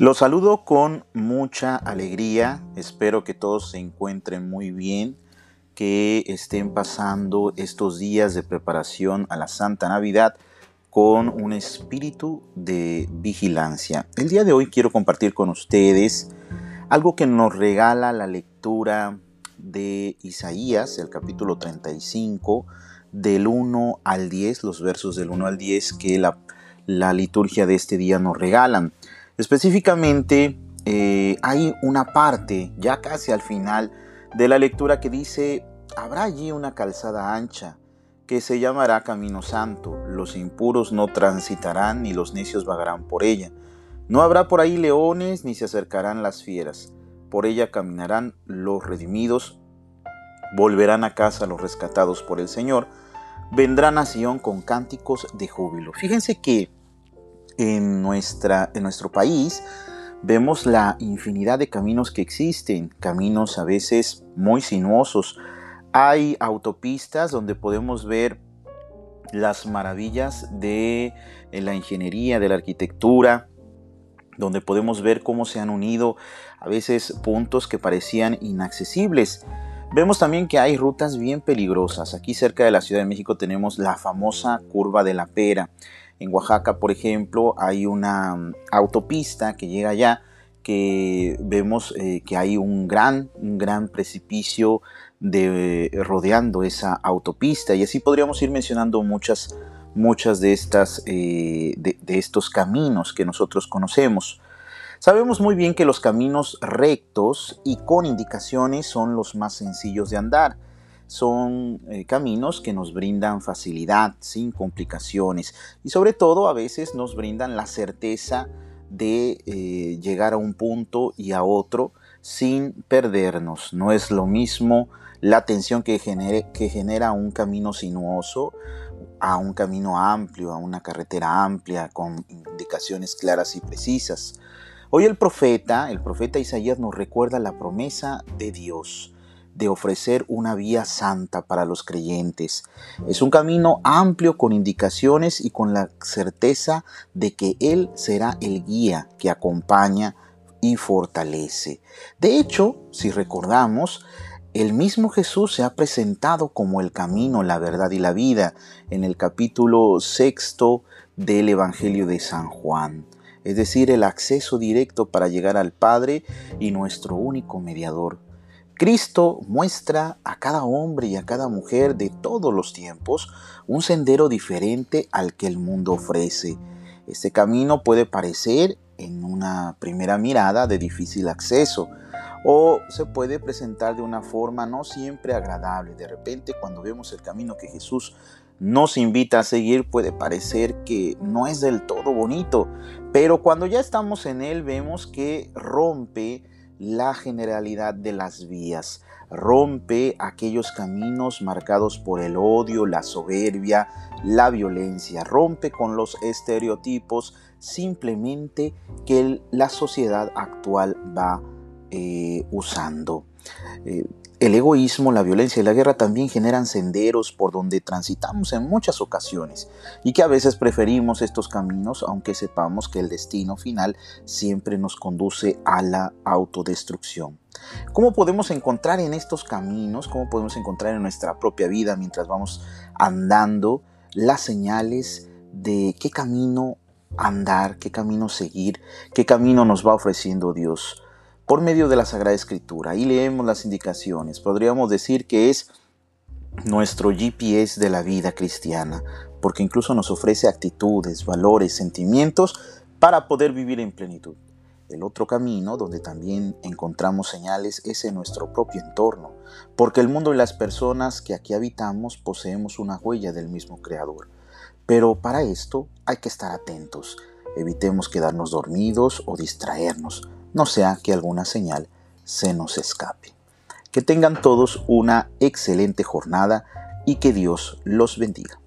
Los saludo con mucha alegría, espero que todos se encuentren muy bien, que estén pasando estos días de preparación a la Santa Navidad con un espíritu de vigilancia. El día de hoy quiero compartir con ustedes algo que nos regala la lectura de Isaías, el capítulo 35, del 1 al 10, los versos del 1 al 10 que la, la liturgia de este día nos regalan. Específicamente, eh, hay una parte, ya casi al final de la lectura, que dice, habrá allí una calzada ancha que se llamará Camino Santo. Los impuros no transitarán ni los necios vagarán por ella. No habrá por ahí leones ni se acercarán las fieras. Por ella caminarán los redimidos, volverán a casa los rescatados por el Señor, vendrán a Sion con cánticos de júbilo. Fíjense que en, nuestra, en nuestro país vemos la infinidad de caminos que existen, caminos a veces muy sinuosos. Hay autopistas donde podemos ver las maravillas de la ingeniería, de la arquitectura, donde podemos ver cómo se han unido a veces puntos que parecían inaccesibles. Vemos también que hay rutas bien peligrosas. Aquí cerca de la Ciudad de México tenemos la famosa curva de la pera. En Oaxaca, por ejemplo, hay una mm, autopista que llega allá que vemos eh, que hay un gran, un gran precipicio eh, rodeando esa autopista y así podríamos ir mencionando muchas, muchas de, estas, eh, de estos caminos que nosotros conocemos. Sabemos muy bien que los caminos rectos y con indicaciones son los más sencillos de andar son eh, caminos que nos brindan facilidad, sin complicaciones y sobre todo a veces nos brindan la certeza de eh, llegar a un punto y a otro sin perdernos. No es lo mismo la tensión que, que genera un camino sinuoso a un camino amplio, a una carretera amplia con indicaciones claras y precisas. Hoy el profeta, el profeta Isaías nos recuerda la promesa de Dios de ofrecer una vía santa para los creyentes. Es un camino amplio con indicaciones y con la certeza de que Él será el guía que acompaña y fortalece. De hecho, si recordamos, el mismo Jesús se ha presentado como el camino, la verdad y la vida en el capítulo sexto del Evangelio de San Juan, es decir, el acceso directo para llegar al Padre y nuestro único mediador. Cristo muestra a cada hombre y a cada mujer de todos los tiempos un sendero diferente al que el mundo ofrece. Este camino puede parecer en una primera mirada de difícil acceso o se puede presentar de una forma no siempre agradable. De repente cuando vemos el camino que Jesús nos invita a seguir puede parecer que no es del todo bonito, pero cuando ya estamos en él vemos que rompe la generalidad de las vías, rompe aquellos caminos marcados por el odio, la soberbia, la violencia, rompe con los estereotipos simplemente que la sociedad actual va eh, usando. Eh, el egoísmo, la violencia y la guerra también generan senderos por donde transitamos en muchas ocasiones y que a veces preferimos estos caminos aunque sepamos que el destino final siempre nos conduce a la autodestrucción. ¿Cómo podemos encontrar en estos caminos, cómo podemos encontrar en nuestra propia vida mientras vamos andando las señales de qué camino andar, qué camino seguir, qué camino nos va ofreciendo Dios? Por medio de la Sagrada Escritura. y leemos las indicaciones. Podríamos decir que es nuestro GPS de la vida cristiana, porque incluso nos ofrece actitudes, valores, sentimientos para poder vivir en plenitud. El otro camino donde también encontramos señales es en nuestro propio entorno, porque el mundo y las personas que aquí habitamos poseemos una huella del mismo Creador. Pero para esto hay que estar atentos. Evitemos quedarnos dormidos o distraernos no sea que alguna señal se nos escape. Que tengan todos una excelente jornada y que Dios los bendiga.